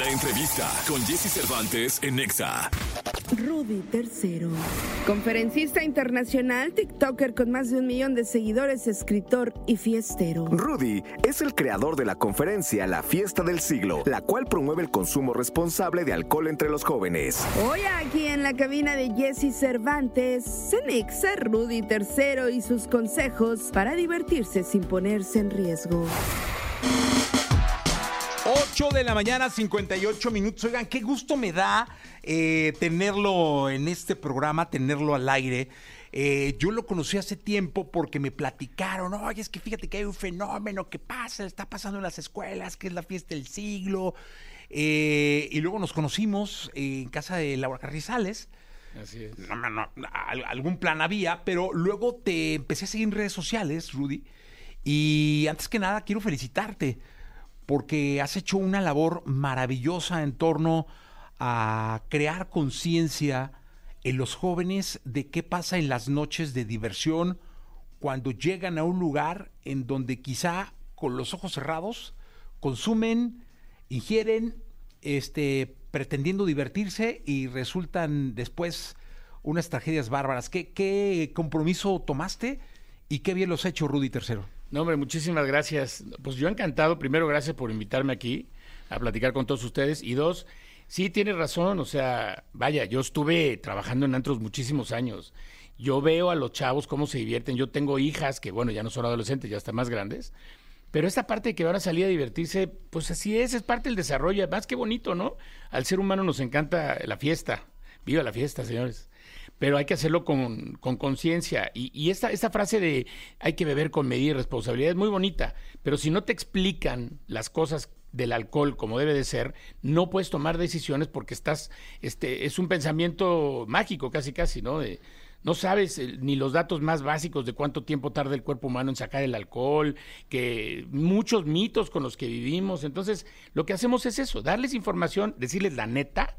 La entrevista con Jesse Cervantes en Nexa. Rudy III. Conferencista internacional, TikToker con más de un millón de seguidores, escritor y fiestero. Rudy es el creador de la conferencia La Fiesta del Siglo, la cual promueve el consumo responsable de alcohol entre los jóvenes. Hoy aquí en la cabina de Jesse Cervantes, se nexa Rudy III y sus consejos para divertirse sin ponerse en riesgo. 8 de la mañana, 58 minutos. Oigan, qué gusto me da eh, tenerlo en este programa, tenerlo al aire. Eh, yo lo conocí hace tiempo porque me platicaron, oye, es que fíjate que hay un fenómeno que pasa, está pasando en las escuelas, que es la fiesta del siglo. Eh, y luego nos conocimos en casa de Laura Carrizales. Así es. No, no, no, al- algún plan había, pero luego te empecé a seguir en redes sociales, Rudy. Y antes que nada, quiero felicitarte porque has hecho una labor maravillosa en torno a crear conciencia en los jóvenes de qué pasa en las noches de diversión cuando llegan a un lugar en donde quizá con los ojos cerrados consumen, ingieren, este, pretendiendo divertirse y resultan después unas tragedias bárbaras. ¿Qué, qué compromiso tomaste y qué bien los has hecho, Rudy III? No, hombre, muchísimas gracias. Pues yo encantado. Primero, gracias por invitarme aquí a platicar con todos ustedes. Y dos, sí, tienes razón. O sea, vaya, yo estuve trabajando en antros muchísimos años. Yo veo a los chavos cómo se divierten. Yo tengo hijas que, bueno, ya no son adolescentes, ya están más grandes. Pero esta parte de que van a salir a divertirse, pues así es, es parte del desarrollo. Además, qué bonito, ¿no? Al ser humano nos encanta la fiesta. Viva la fiesta, señores. Pero hay que hacerlo con con conciencia. Y, y esta, esta frase de hay que beber con medida y responsabilidad es muy bonita. Pero si no te explican las cosas del alcohol como debe de ser, no puedes tomar decisiones porque estás, este, es un pensamiento mágico casi casi, ¿no? De, no sabes eh, ni los datos más básicos de cuánto tiempo tarda el cuerpo humano en sacar el alcohol, que muchos mitos con los que vivimos. Entonces, lo que hacemos es eso, darles información, decirles la neta,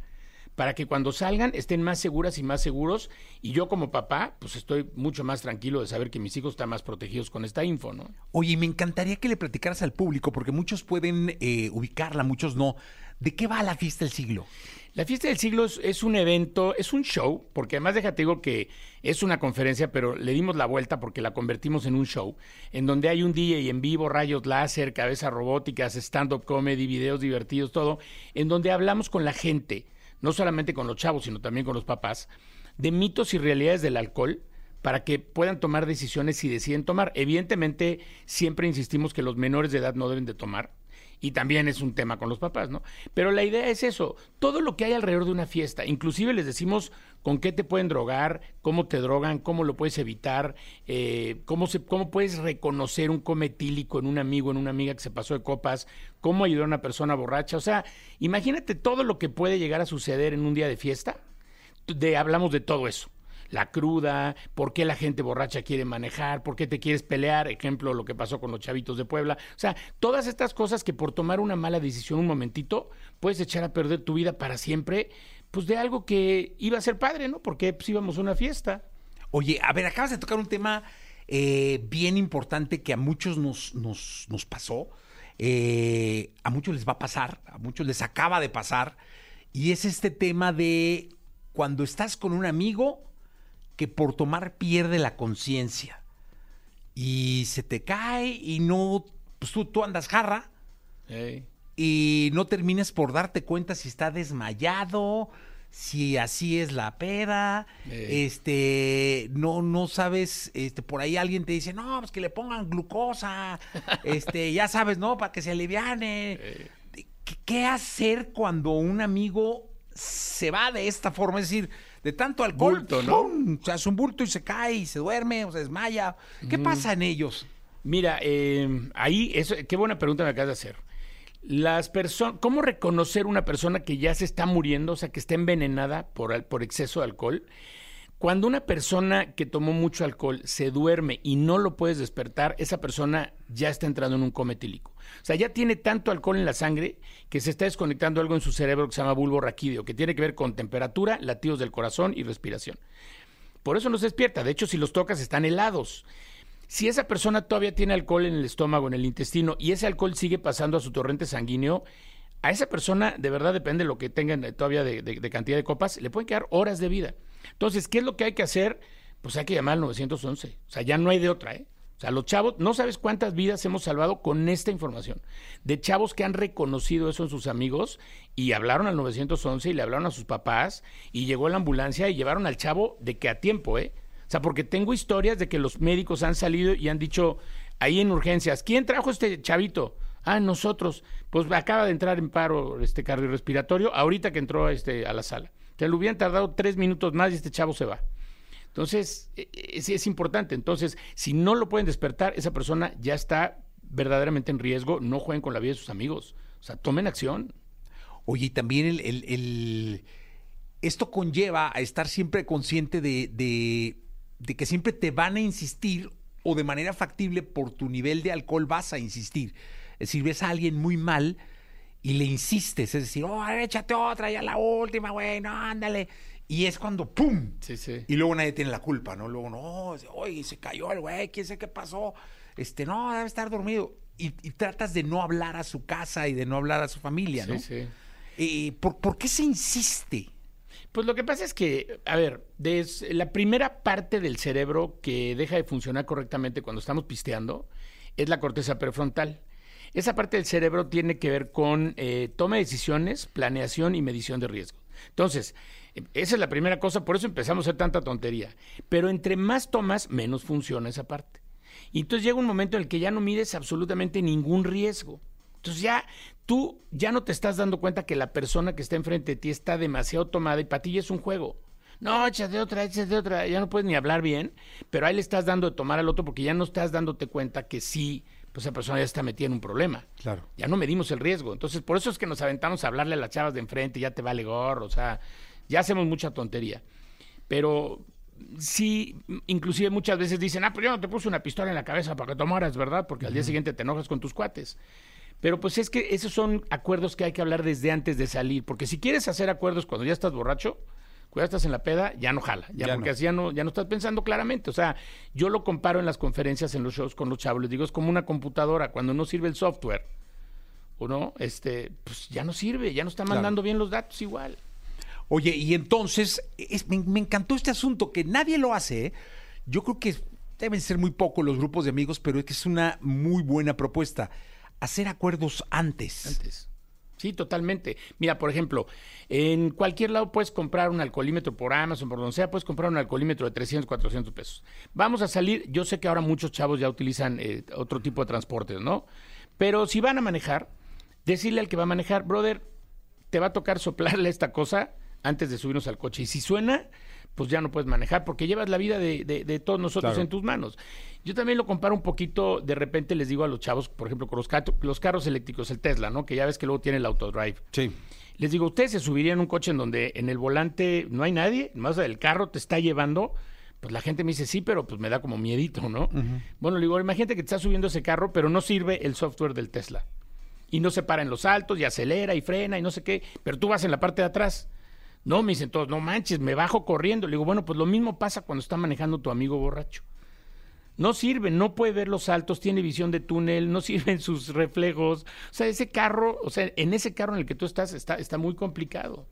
para que cuando salgan estén más seguras y más seguros. Y yo como papá, pues estoy mucho más tranquilo de saber que mis hijos están más protegidos con esta info, ¿no? Oye, me encantaría que le platicaras al público, porque muchos pueden eh, ubicarla, muchos no. ¿De qué va la fiesta del siglo? La fiesta del siglo es, es un evento, es un show, porque además déjate digo que es una conferencia, pero le dimos la vuelta porque la convertimos en un show, en donde hay un DJ en vivo, rayos láser, cabezas robóticas, stand-up comedy, videos divertidos, todo, en donde hablamos con la gente, no solamente con los chavos, sino también con los papás, de mitos y realidades del alcohol para que puedan tomar decisiones si deciden tomar. Evidentemente, siempre insistimos que los menores de edad no deben de tomar, y también es un tema con los papás, ¿no? Pero la idea es eso, todo lo que hay alrededor de una fiesta, inclusive les decimos con qué te pueden drogar, cómo te drogan, cómo lo puedes evitar, eh, cómo, se, cómo puedes reconocer un cometílico en un amigo, en una amiga que se pasó de copas, cómo ayudar a una persona borracha, o sea, imagínate todo lo que puede llegar a suceder en un día de fiesta, de, hablamos de todo eso la cruda, por qué la gente borracha quiere manejar, por qué te quieres pelear, ejemplo, lo que pasó con los chavitos de Puebla. O sea, todas estas cosas que por tomar una mala decisión un momentito puedes echar a perder tu vida para siempre, pues de algo que iba a ser padre, ¿no? Porque pues íbamos a una fiesta. Oye, a ver, acabas de tocar un tema eh, bien importante que a muchos nos, nos, nos pasó, eh, a muchos les va a pasar, a muchos les acaba de pasar, y es este tema de cuando estás con un amigo que por tomar pierde la conciencia. Y se te cae y no, pues tú, tú andas jarra. Y no termines por darte cuenta si está desmayado, si así es la peda, este, no, no sabes, este, por ahí alguien te dice, no, pues que le pongan glucosa, este, ya sabes, ¿no? Para que se aliviane. ¿Qué, qué hacer cuando un amigo se va de esta forma? Es decir, de tanto alcohol, Bulto, ¿no? ¡pum! se hace un bulto y se cae y se duerme o se desmaya. ¿Qué pasa en ellos? Mira, eh, ahí, eso, qué buena pregunta me acabas de hacer. Las personas, ¿cómo reconocer una persona que ya se está muriendo, o sea, que está envenenada por exceso de alcohol? Cuando una persona que tomó mucho alcohol se duerme y no lo puedes despertar, esa persona ya está entrando en un coma etílico. O sea, ya tiene tanto alcohol en la sangre que se está desconectando algo en su cerebro que se llama bulbo raquídeo, que tiene que ver con temperatura, latidos del corazón y respiración. Por eso no se despierta. De hecho, si los tocas están helados. Si esa persona todavía tiene alcohol en el estómago, en el intestino, y ese alcohol sigue pasando a su torrente sanguíneo, a esa persona, de verdad depende de lo que tengan todavía de- de cantidad de copas, le pueden quedar horas de vida. Entonces, ¿qué es lo que hay que hacer? Pues hay que llamar al 911. O sea, ya no hay de otra, ¿eh? O sea, los chavos, no sabes cuántas vidas hemos salvado con esta información. De chavos que han reconocido eso en sus amigos y hablaron al 911 y le hablaron a sus papás y llegó la ambulancia y llevaron al chavo de que a tiempo, ¿eh? O sea, porque tengo historias de que los médicos han salido y han dicho ahí en urgencias, ¿quién trajo este chavito? Ah, nosotros. Pues acaba de entrar en paro este cardiorrespiratorio ahorita que entró este, a la sala. Que le hubieran tardado tres minutos más y este chavo se va. Entonces, eh, eh, sí es importante. Entonces, si no lo pueden despertar, esa persona ya está verdaderamente en riesgo. No jueguen con la vida de sus amigos. O sea, tomen acción. Oye, y también el, el- esto conlleva a estar siempre consciente de, de- de que siempre te van a insistir o de manera factible por tu nivel de alcohol vas a insistir. Es decir, ves a alguien muy mal y le insistes, es decir, oh, échate otra, ya la última, güey, no, ándale. Y es cuando ¡pum! Sí, sí. Y luego nadie tiene la culpa, ¿no? Luego, no, oye, se cayó el güey, quién sé qué pasó. Este, no, debe estar dormido. Y, y tratas de no hablar a su casa y de no hablar a su familia, ¿no? Sí, sí. Eh, ¿por, por qué se insiste? Pues lo que pasa es que, a ver, la primera parte del cerebro que deja de funcionar correctamente cuando estamos pisteando es la corteza prefrontal. Esa parte del cerebro tiene que ver con eh, toma de decisiones, planeación y medición de riesgo. Entonces, esa es la primera cosa, por eso empezamos a hacer tanta tontería. Pero entre más tomas, menos funciona esa parte. Y entonces llega un momento en el que ya no mides absolutamente ningún riesgo. Entonces ya tú ya no te estás dando cuenta que la persona que está enfrente de ti está demasiado tomada y para ti ya es un juego. No, échate otra, échate otra, ya no puedes ni hablar bien, pero ahí le estás dando de tomar al otro porque ya no estás dándote cuenta que sí, pues esa persona ya está metida en un problema. Claro. Ya no medimos el riesgo. Entonces, por eso es que nos aventamos a hablarle a las chavas de enfrente, ya te vale gorro, o sea, ya hacemos mucha tontería. Pero sí, inclusive muchas veces dicen, ah, pues yo no te puse una pistola en la cabeza para que tomaras, ¿verdad? Porque al día siguiente te enojas con tus cuates. Pero pues es que esos son acuerdos que hay que hablar desde antes de salir, porque si quieres hacer acuerdos cuando ya estás borracho, ya estás en la peda, ya no jala, ya, Ya porque no. así ya no, ya no estás pensando claramente. O sea, yo lo comparo en las conferencias, en los shows con los chavos, les digo, es como una computadora, cuando no sirve el software, o no, este, pues ya no sirve, ya no está mandando bien los datos igual. Oye, y entonces, es- me, me encantó este asunto que nadie lo hace. ¿eh? Yo creo que deben ser muy pocos los grupos de amigos, pero es que es una muy buena propuesta. Hacer acuerdos antes. antes. Sí, totalmente. Mira, por ejemplo, en cualquier lado puedes comprar un alcoholímetro por Amazon, por donde sea, puedes comprar un alcoholímetro de 300, 400 pesos. Vamos a salir, yo sé que ahora muchos chavos ya utilizan eh, otro tipo de transportes, ¿no? Pero si van a manejar, decirle al que va a manejar, brother, te va a tocar soplarle esta cosa antes de subirnos al coche. Y si suena, pues ya no puedes manejar porque llevas la vida de, de- de todos nosotros Claro. en tus manos. Yo también lo comparo un poquito, de repente les digo a los chavos, por ejemplo, con los, carros eléctricos, el Tesla, ¿no? Que ya ves que luego tiene el autodrive. Sí. Les digo, ¿ustedes se subirían en un coche en donde en el volante no hay nadie? Más el carro te está llevando. Pues la gente me dice, sí, pero pues me da como miedito, ¿no? Bueno, le digo, imagínate que te estás subiendo ese carro, pero no sirve el software del Tesla. Y no se para en los altos, y acelera, y frena, y no sé qué, pero tú vas en la parte de atrás. No, me dicen todos, no manches, me bajo corriendo. Le digo, bueno, pues lo mismo pasa cuando está manejando tu amigo borracho. No sirve, no puede ver los saltos, tiene visión de túnel, no sirven sus reflejos. O sea, ese carro, o sea, en ese carro en el que tú estás está, está muy complicado.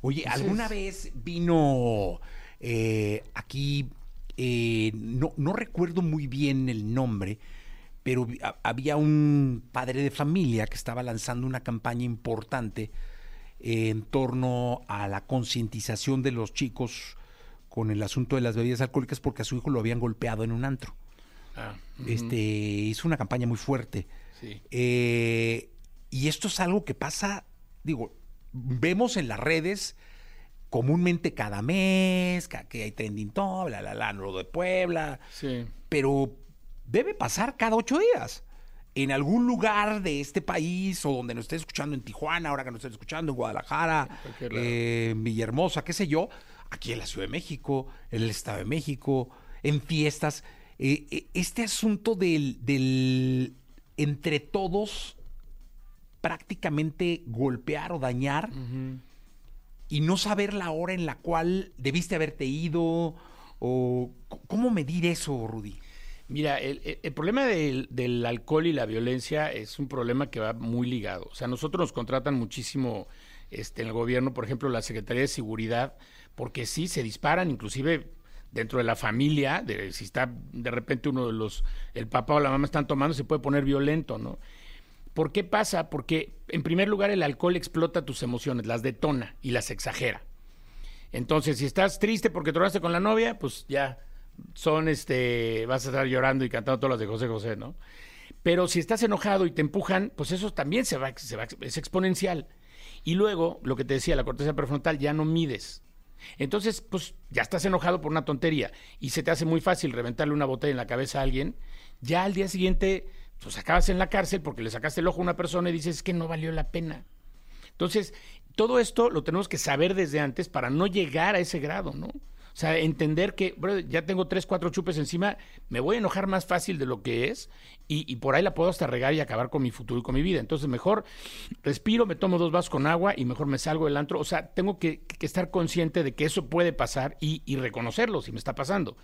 Oye, Entonces- ¿alguna vez vino eh, aquí, eh, no, no recuerdo muy bien el nombre, pero había un padre de familia que estaba lanzando una campaña importante en torno a la concientización de los chicos con el asunto de las bebidas alcohólicas porque a su hijo lo habían golpeado en un antro. Ah, Este hizo una campaña muy fuerte. sí. Eh, y esto es algo que pasa, digo, vemos en las redes comúnmente cada mes, que hay trending top, bla, bla, bla, lo de Puebla, Sí. pero debe pasar cada ocho días. En algún lugar de este país o donde nos esté escuchando en Tijuana, ahora que nos estén escuchando en Guadalajara, lado. eh, en Villahermosa, qué sé yo, aquí en la Ciudad de México, en el Estado de México, en fiestas. eh, eh, este asunto del, del entre todos prácticamente golpear o dañar y no saber la hora en la cual debiste haberte ido o cómo medir eso, Rudy. Mira, el, el- problema del, del alcohol y la violencia es un problema que va muy ligado. O sea, nosotros nos contratan muchísimo este, en el gobierno, por ejemplo, la Secretaría de Seguridad, porque sí, se disparan, inclusive dentro de la familia, de, si está de repente uno de los, el papá o la mamá están tomando, se puede poner violento, ¿no? ¿Por qué pasa? Porque, en primer lugar, el alcohol explota tus emociones, las detona y las exagera. Entonces, si estás triste porque tronaste con la novia, pues ya son este, vas a estar llorando y cantando todas las de José José, ¿no? Pero si estás enojado y te empujan, pues eso también se va, se va es exponencial. Y luego, lo que te decía, la corteza prefrontal ya no mides. Entonces, pues ya estás enojado por una tontería y se te hace muy fácil reventarle una botella en la cabeza a alguien, ya al día siguiente, pues acabas en la cárcel porque le sacaste el ojo a una persona y dices "Es que no valió la pena. Entonces, todo esto lo tenemos que saber desde antes para no llegar a ese grado, ¿no? O sea, entender que, ya tengo tres, cuatro chupes encima, me voy a enojar más fácil de lo que es y, y por ahí la puedo hasta regar y acabar con mi futuro y con mi vida. Entonces, mejor respiro, me tomo dos vasos con agua y mejor me salgo del antro. O sea, tengo que, que estar consciente de que eso puede pasar y, y reconocerlo si me está pasando.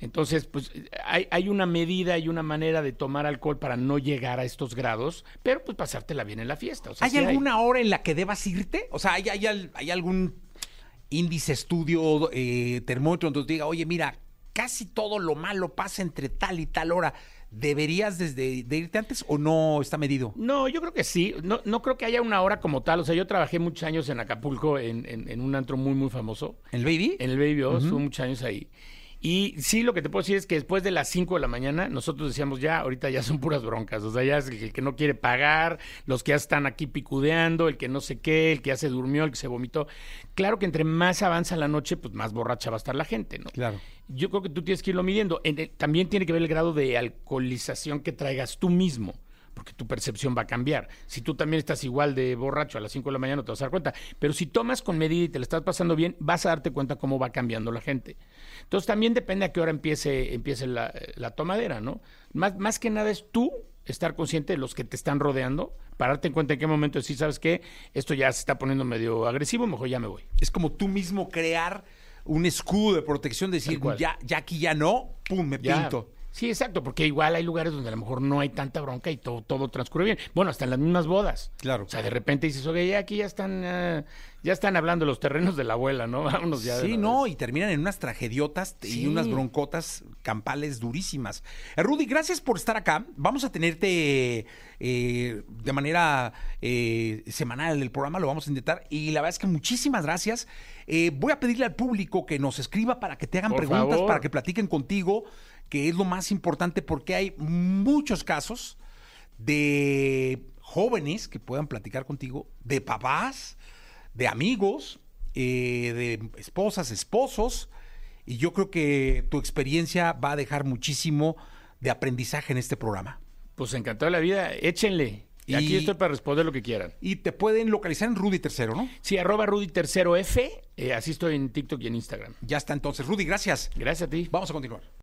Entonces, pues hay, hay una medida y una manera de tomar alcohol para no llegar a estos grados, pero pues pasártela bien en la fiesta. O sea, ¿Hay sí alguna hora en la que debas irte? O sea, ¿hay, hay, hay algún índice, estudio, eh, termómetro donde te diga, oye, mira, casi todo lo malo pasa entre tal y tal hora? ¿Deberías desde de irte antes o no está medido? No, yo creo que sí. No, no creo que haya una hora como tal. O sea, yo trabajé muchos años en Acapulco en, en- en un antro muy, muy famoso. ¿El baby? En el Baby O, estuve muchos años ahí. Y sí, lo que te puedo decir es que después de las 5 de la mañana, nosotros decíamos ya, ahorita ya son puras broncas. O sea, ya es el, que- no quiere pagar, los que ya están aquí picudeando, el que no sé qué, el que ya se durmió, el que se vomitó. Claro que entre más avanza la noche, pues más borracha va a estar la gente, ¿no? Claro. Yo creo que tú tienes que irlo midiendo. En el- también tiene que ver el grado de alcoholización que traigas tú mismo, porque tu percepción va a cambiar. Si tú también estás igual de borracho a las 5 de la mañana, no te vas a dar cuenta. Pero si tomas con medida y te la estás pasando bien, vas a darte cuenta cómo va cambiando la gente. Entonces también depende a qué hora empiece, empiece la, la tomadera, ¿no? Más, más que nada es tú estar consciente de los que te están rodeando, para darte en cuenta en qué momento decir, ¿sabes qué? Esto ya se está poniendo medio agresivo, mejor ya me voy. Es como tú mismo crear un escudo de protección, decir, ya, ya aquí ya no, pum, me Ya. pinto. Sí, exacto, porque igual hay lugares donde a lo mejor no hay tanta bronca y todo, todo transcurre bien. Bueno, hasta en las mismas bodas. Claro. O sea, de repente dices, oye, ya aquí ya están, ah, ya están hablando los terrenos de la abuela, ¿no? Vámonos ya. Sí, no, vez. y terminan en unas tragediotas y unas broncotas campales durísimas. Eh, Rudy, gracias por estar acá. Vamos a tenerte eh, de manera eh, semanal en el programa, lo vamos a intentar. Y la verdad es que muchísimas gracias. Eh, voy a pedirle al público que nos escriba para que te hagan Por preguntas, favor. para que platiquen contigo, que es lo más importante porque hay muchos casos de jóvenes que puedan platicar contigo, de papás, de amigos, eh, de esposas, esposos, y yo creo que tu experiencia va a dejar muchísimo de aprendizaje en este programa. Pues encantado de la vida, échenle. Y Y- aquí estoy para responder lo que quieran. Y te pueden localizar en Rudy Tercero, ¿no? Sí, arroba Rudy Tercero F, eh, así estoy en TikTok y en Instagram. Ya está entonces. Rudy, gracias. Gracias a ti. Vamos a continuar.